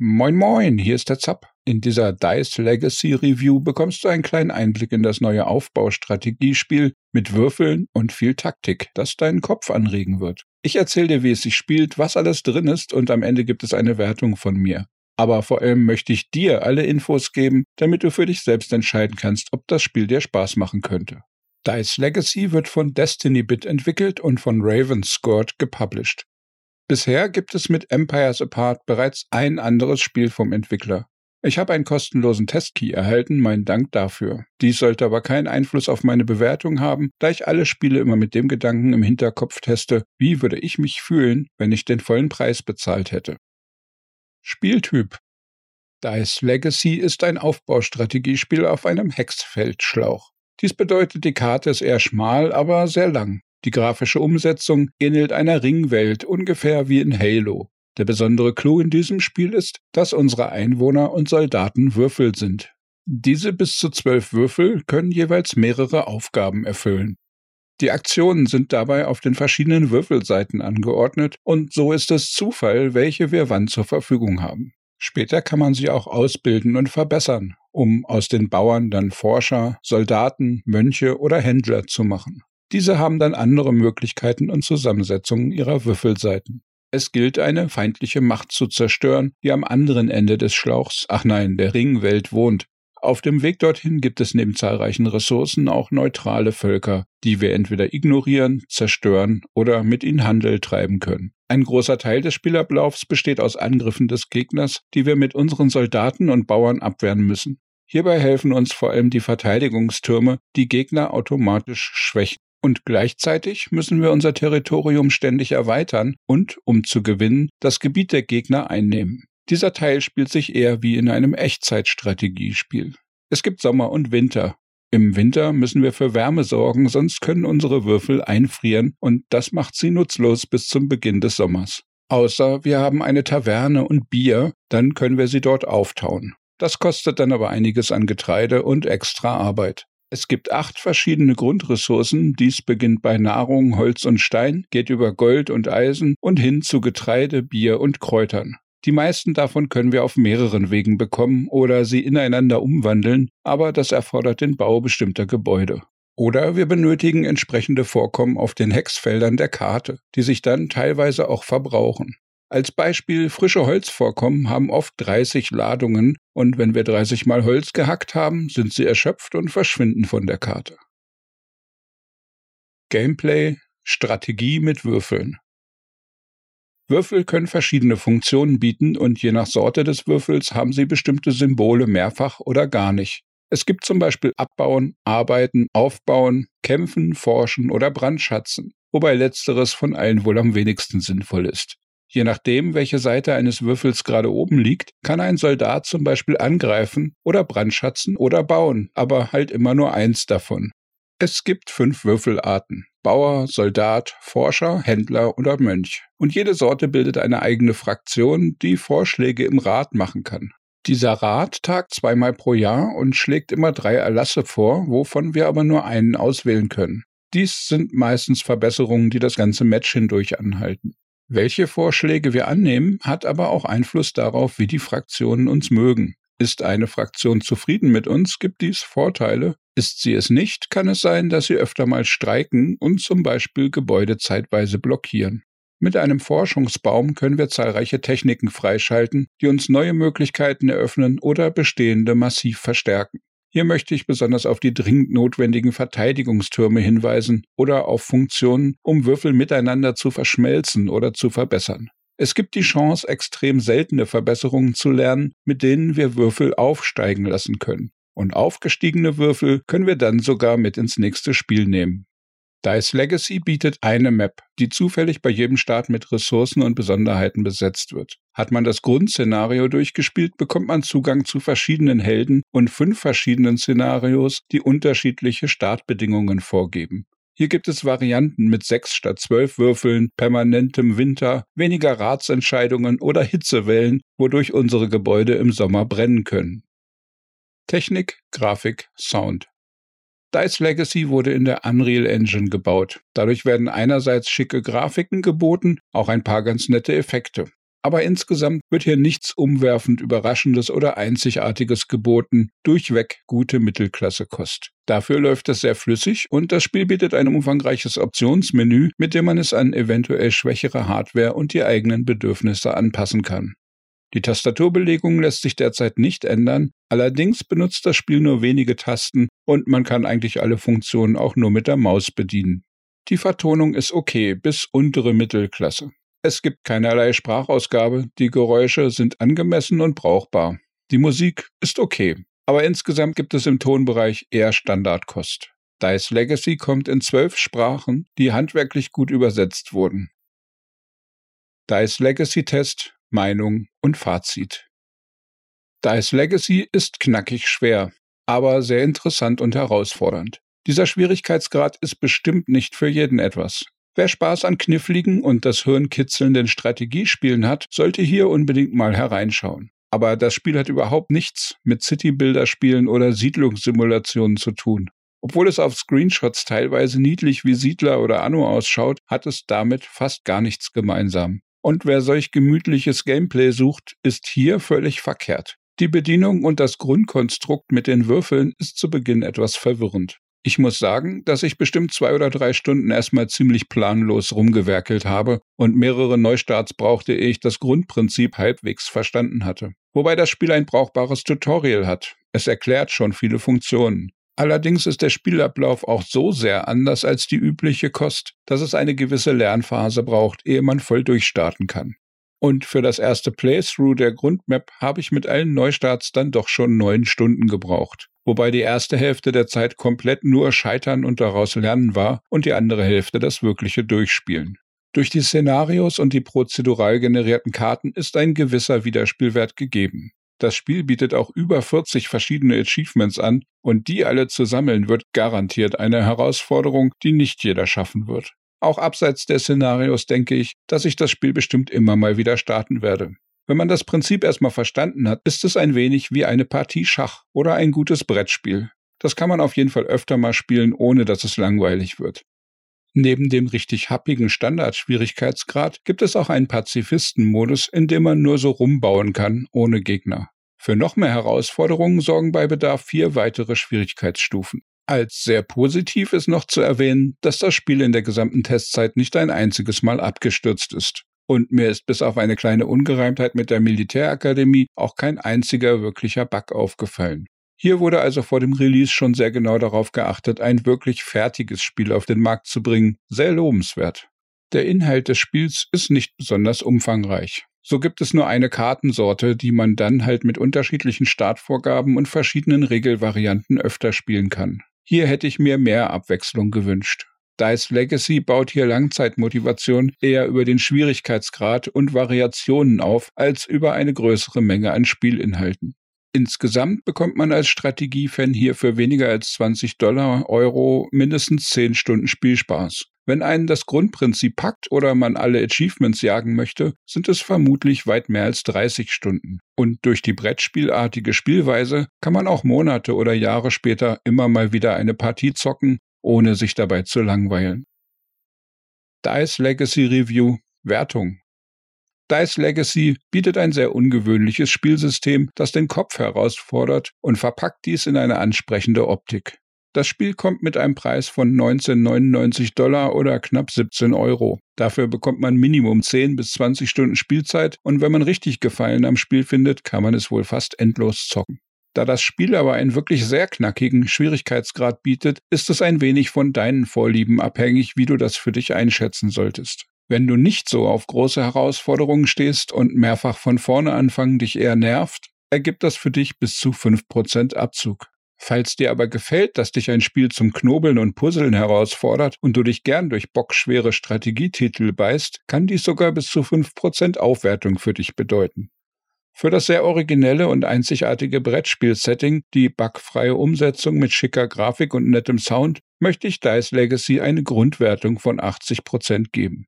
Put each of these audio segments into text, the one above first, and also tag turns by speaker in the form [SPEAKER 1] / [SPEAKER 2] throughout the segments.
[SPEAKER 1] Moin moin, hier ist der Zapp. In dieser Dice Legacy Review bekommst du einen kleinen Einblick in das neue Aufbaustrategiespiel mit Würfeln und viel Taktik, das deinen Kopf anregen wird. Ich erzähle dir, wie es sich spielt, was alles drin ist und am Ende gibt es eine Wertung von mir. Aber vor allem möchte ich dir alle Infos geben, damit du für dich selbst entscheiden kannst, ob das Spiel dir Spaß machen könnte. Dice Legacy wird von Destiny Bit entwickelt und von Ravenscourt gepublished. Bisher gibt es mit Empires Apart bereits ein anderes Spiel vom Entwickler. Ich habe einen kostenlosen Testkey erhalten, meinen Dank dafür. Dies sollte aber keinen Einfluss auf meine Bewertung haben, da ich alle Spiele immer mit dem Gedanken im Hinterkopf teste, wie würde ich mich fühlen, wenn ich den vollen Preis bezahlt hätte. Spieltyp Dice Legacy ist ein Aufbaustrategiespiel auf einem Hexfeldschlauch. Dies bedeutet, die Karte ist eher schmal, aber sehr lang. Die grafische Umsetzung ähnelt einer Ringwelt, ungefähr wie in Halo. Der besondere Clou in diesem Spiel ist, dass unsere Einwohner und Soldaten Würfel sind. Diese bis zu zwölf Würfel können jeweils mehrere Aufgaben erfüllen. Die Aktionen sind dabei auf den verschiedenen Würfelseiten angeordnet und so ist es Zufall, welche wir wann zur Verfügung haben. Später kann man sie auch ausbilden und verbessern, um aus den Bauern dann Forscher, Soldaten, Mönche oder Händler zu machen. Diese haben dann andere Möglichkeiten und Zusammensetzungen ihrer Würfelseiten. Es gilt, eine feindliche Macht zu zerstören, die am anderen Ende des Schlauchs, ach nein, der Ringwelt wohnt. Auf dem Weg dorthin gibt es neben zahlreichen Ressourcen auch neutrale Völker, die wir entweder ignorieren, zerstören oder mit ihnen Handel treiben können. Ein großer Teil des Spielablaufs besteht aus Angriffen des Gegners, die wir mit unseren Soldaten und Bauern abwehren müssen. Hierbei helfen uns vor allem die Verteidigungstürme, die Gegner automatisch schwächen. Und gleichzeitig müssen wir unser Territorium ständig erweitern und, um zu gewinnen, das Gebiet der Gegner einnehmen. Dieser Teil spielt sich eher wie in einem Echtzeitstrategiespiel. Es gibt Sommer und Winter. Im Winter müssen wir für Wärme sorgen, sonst können unsere Würfel einfrieren und das macht sie nutzlos bis zum Beginn des Sommers. Außer wir haben eine Taverne und Bier, dann können wir sie dort auftauen. Das kostet dann aber einiges an Getreide und extra Arbeit. Es gibt acht verschiedene Grundressourcen. Dies beginnt bei Nahrung, Holz und Stein, geht über Gold und Eisen und hin zu Getreide, Bier und Kräutern. Die meisten davon können wir auf mehreren Wegen bekommen oder sie ineinander umwandeln, aber das erfordert den Bau bestimmter Gebäude. Oder wir benötigen entsprechende Vorkommen auf den Hexfeldern der Karte, die sich dann teilweise auch verbrauchen. Als Beispiel, frische Holzvorkommen haben oft 30 Ladungen und wenn wir 30 mal Holz gehackt haben, sind sie erschöpft und verschwinden von der Karte. Gameplay Strategie mit Würfeln. Würfel können verschiedene Funktionen bieten und je nach Sorte des Würfels haben sie bestimmte Symbole mehrfach oder gar nicht. Es gibt zum Beispiel Abbauen, Arbeiten, Aufbauen, Kämpfen, Forschen oder Brandschatzen, wobei letzteres von allen wohl am wenigsten sinnvoll ist. Je nachdem, welche Seite eines Würfels gerade oben liegt, kann ein Soldat zum Beispiel angreifen oder brandschatzen oder bauen, aber halt immer nur eins davon. Es gibt fünf Würfelarten. Bauer, Soldat, Forscher, Händler oder Mönch. Und jede Sorte bildet eine eigene Fraktion, die Vorschläge im Rat machen kann. Dieser Rat tagt zweimal pro Jahr und schlägt immer drei Erlasse vor, wovon wir aber nur einen auswählen können. Dies sind meistens Verbesserungen, die das ganze Match hindurch anhalten. Welche Vorschläge wir annehmen, hat aber auch Einfluss darauf, wie die Fraktionen uns mögen. Ist eine Fraktion zufrieden mit uns, gibt dies Vorteile. Ist sie es nicht, kann es sein, dass sie öfter mal streiken und zum Beispiel Gebäude zeitweise blockieren. Mit einem Forschungsbaum können wir zahlreiche Techniken freischalten, die uns neue Möglichkeiten eröffnen oder bestehende massiv verstärken. Hier möchte ich besonders auf die dringend notwendigen Verteidigungstürme hinweisen oder auf Funktionen, um Würfel miteinander zu verschmelzen oder zu verbessern. Es gibt die Chance, extrem seltene Verbesserungen zu lernen, mit denen wir Würfel aufsteigen lassen können. Und aufgestiegene Würfel können wir dann sogar mit ins nächste Spiel nehmen. Dice Legacy bietet eine Map, die zufällig bei jedem Start mit Ressourcen und Besonderheiten besetzt wird. Hat man das Grundszenario durchgespielt, bekommt man Zugang zu verschiedenen Helden und fünf verschiedenen Szenarios, die unterschiedliche Startbedingungen vorgeben. Hier gibt es Varianten mit sechs statt zwölf Würfeln, permanentem Winter, weniger Ratsentscheidungen oder Hitzewellen, wodurch unsere Gebäude im Sommer brennen können. Technik, Grafik, Sound. Dice Legacy wurde in der Unreal Engine gebaut. Dadurch werden einerseits schicke Grafiken geboten, auch ein paar ganz nette Effekte. aber insgesamt wird hier nichts umwerfend Überraschendes oder Einzigartiges geboten, durchweg gute Mittelklasse-Kost. Dafür läuft es sehr flüssig und das Spiel bietet ein umfangreiches Optionsmenü, mit dem man es an eventuell schwächere Hardware und die eigenen Bedürfnisse anpassen kann. Die Tastaturbelegung lässt sich derzeit nicht ändern, allerdings benutzt das Spiel nur wenige Tasten und man kann eigentlich alle Funktionen auch nur mit der Maus bedienen. Die Vertonung ist okay bis untere Mittelklasse. Es gibt keinerlei Sprachausgabe, die Geräusche sind angemessen und brauchbar. Die Musik ist okay, aber insgesamt gibt es im Tonbereich eher Standardkost. Dice Legacy kommt in zwölf Sprachen, die handwerklich gut übersetzt wurden. Dice Legacy Test, Meinung und Fazit. Dice Legacy ist knackig schwer, aber sehr interessant und herausfordernd. Dieser Schwierigkeitsgrad ist bestimmt nicht für jeden etwas. Wer Spaß an kniffligen und das Hirn kitzelnden Strategiespielen hat, sollte hier unbedingt mal hereinschauen. Aber das Spiel hat überhaupt nichts mit City-Builder-Spielen oder Siedlungssimulationen zu tun. Obwohl es auf Screenshots teilweise niedlich wie Siedler oder Anno ausschaut, hat es damit fast gar nichts gemeinsam. Und wer solch gemütliches Gameplay sucht, ist hier völlig verkehrt. Die Bedienung und das Grundkonstrukt mit den Würfeln ist zu Beginn etwas verwirrend. Ich muss sagen, dass ich bestimmt zwei oder drei Stunden erstmal ziemlich planlos rumgewerkelt habe und mehrere Neustarts brauchte, ehe ich das Grundprinzip halbwegs verstanden hatte. Wobei das Spiel ein brauchbares Tutorial hat. Es erklärt schon viele Funktionen. Allerdings ist der Spielablauf auch so sehr anders als die übliche Kost, dass es eine gewisse Lernphase braucht, ehe man voll durchstarten kann. Und für das erste Playthrough der Grundmap habe ich mit allen Neustarts dann doch schon neun Stunden gebraucht wobei die erste Hälfte der Zeit komplett nur Scheitern und daraus Lernen war und die andere Hälfte das wirkliche Durchspielen. Durch die Szenarios und die prozedural generierten Karten ist ein gewisser Wiederspielwert gegeben. Das Spiel bietet auch über 40 verschiedene Achievements an und die alle zu sammeln wird garantiert eine Herausforderung, die nicht jeder schaffen wird. Auch abseits der Szenarios denke ich, dass ich das Spiel bestimmt immer mal wieder starten werde. Wenn man das Prinzip erstmal verstanden hat, ist es ein wenig wie eine Partie Schach oder ein gutes Brettspiel. Das kann man auf jeden Fall öfter mal spielen, ohne dass es langweilig wird. Neben dem richtig happigen Standardschwierigkeitsgrad gibt es auch einen Pazifistenmodus, in dem man nur so rumbauen kann, ohne Gegner. Für noch mehr Herausforderungen sorgen bei Bedarf vier weitere Schwierigkeitsstufen. Als sehr positiv ist noch zu erwähnen, dass das Spiel in der gesamten Testzeit nicht ein einziges Mal abgestürzt ist. Und mir ist bis auf eine kleine Ungereimtheit mit der Militärakademie auch kein einziger wirklicher Bug aufgefallen. Hier wurde also vor dem Release schon sehr genau darauf geachtet, ein wirklich fertiges Spiel auf den Markt zu bringen. Sehr lobenswert. Der Inhalt des Spiels ist nicht besonders umfangreich. So gibt es nur eine Kartensorte, die man dann halt mit unterschiedlichen Startvorgaben und verschiedenen Regelvarianten öfter spielen kann. Hier hätte ich mir mehr Abwechslung gewünscht. Dice Legacy baut hier Langzeitmotivation eher über den Schwierigkeitsgrad und Variationen auf, als über eine größere Menge an Spielinhalten. Insgesamt bekommt man als Strategiefan hier für weniger als 20 Dollar Euro mindestens 10 Stunden Spielspaß. Wenn einen das Grundprinzip packt oder man alle Achievements jagen möchte, sind es vermutlich weit mehr als 30 Stunden. Und durch die Brettspielartige Spielweise kann man auch Monate oder Jahre später immer mal wieder eine Partie zocken ohne sich dabei zu langweilen. Dice Legacy Review Wertung Dice Legacy bietet ein sehr ungewöhnliches Spielsystem, das den Kopf herausfordert und verpackt dies in eine ansprechende Optik. Das Spiel kommt mit einem Preis von 19,99 Dollar oder knapp 17 Euro. Dafür bekommt man Minimum 10 bis 20 Stunden Spielzeit und wenn man richtig Gefallen am Spiel findet, kann man es wohl fast endlos zocken. Da das Spiel aber einen wirklich sehr knackigen Schwierigkeitsgrad bietet, ist es ein wenig von deinen Vorlieben abhängig, wie du das für dich einschätzen solltest. Wenn du nicht so auf große Herausforderungen stehst und mehrfach von vorne anfangen dich eher nervt, ergibt das für dich bis zu 5% Abzug. Falls dir aber gefällt, dass dich ein Spiel zum Knobeln und Puzzeln herausfordert und du dich gern durch bockschwere Strategietitel beißt, kann dies sogar bis zu 5% Aufwertung für dich bedeuten. Für das sehr originelle und einzigartige Brettspiel-Setting, die bugfreie Umsetzung mit schicker Grafik und nettem Sound, möchte ich Dice Legacy eine Grundwertung von 80% geben.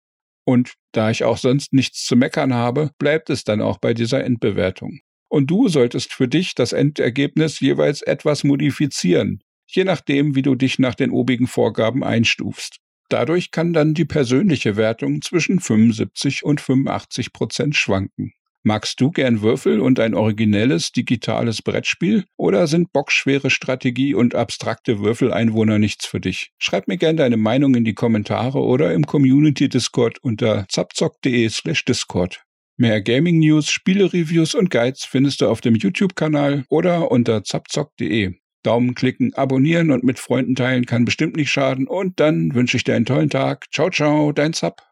[SPEAKER 1] Und da ich auch sonst nichts zu meckern habe, bleibt es dann auch bei dieser Endbewertung. Und du solltest für dich das Endergebnis jeweils etwas modifizieren, je nachdem, wie du dich nach den obigen Vorgaben einstufst. Dadurch kann dann die persönliche Wertung zwischen 75 und 85 Prozent schwanken. Magst du gern Würfel und ein originelles digitales Brettspiel oder sind bockschwere Strategie und abstrakte Würfeleinwohner nichts für dich? Schreib mir gern deine Meinung in die Kommentare oder im Community Discord unter zapzock.de/discord. Mehr Gaming News, Spiele-Reviews und Guides findest du auf dem YouTube-Kanal oder unter zapzock.de. Daumen klicken, abonnieren und mit Freunden teilen kann bestimmt nicht schaden und dann wünsche ich dir einen tollen Tag. Ciao, ciao, dein Zap.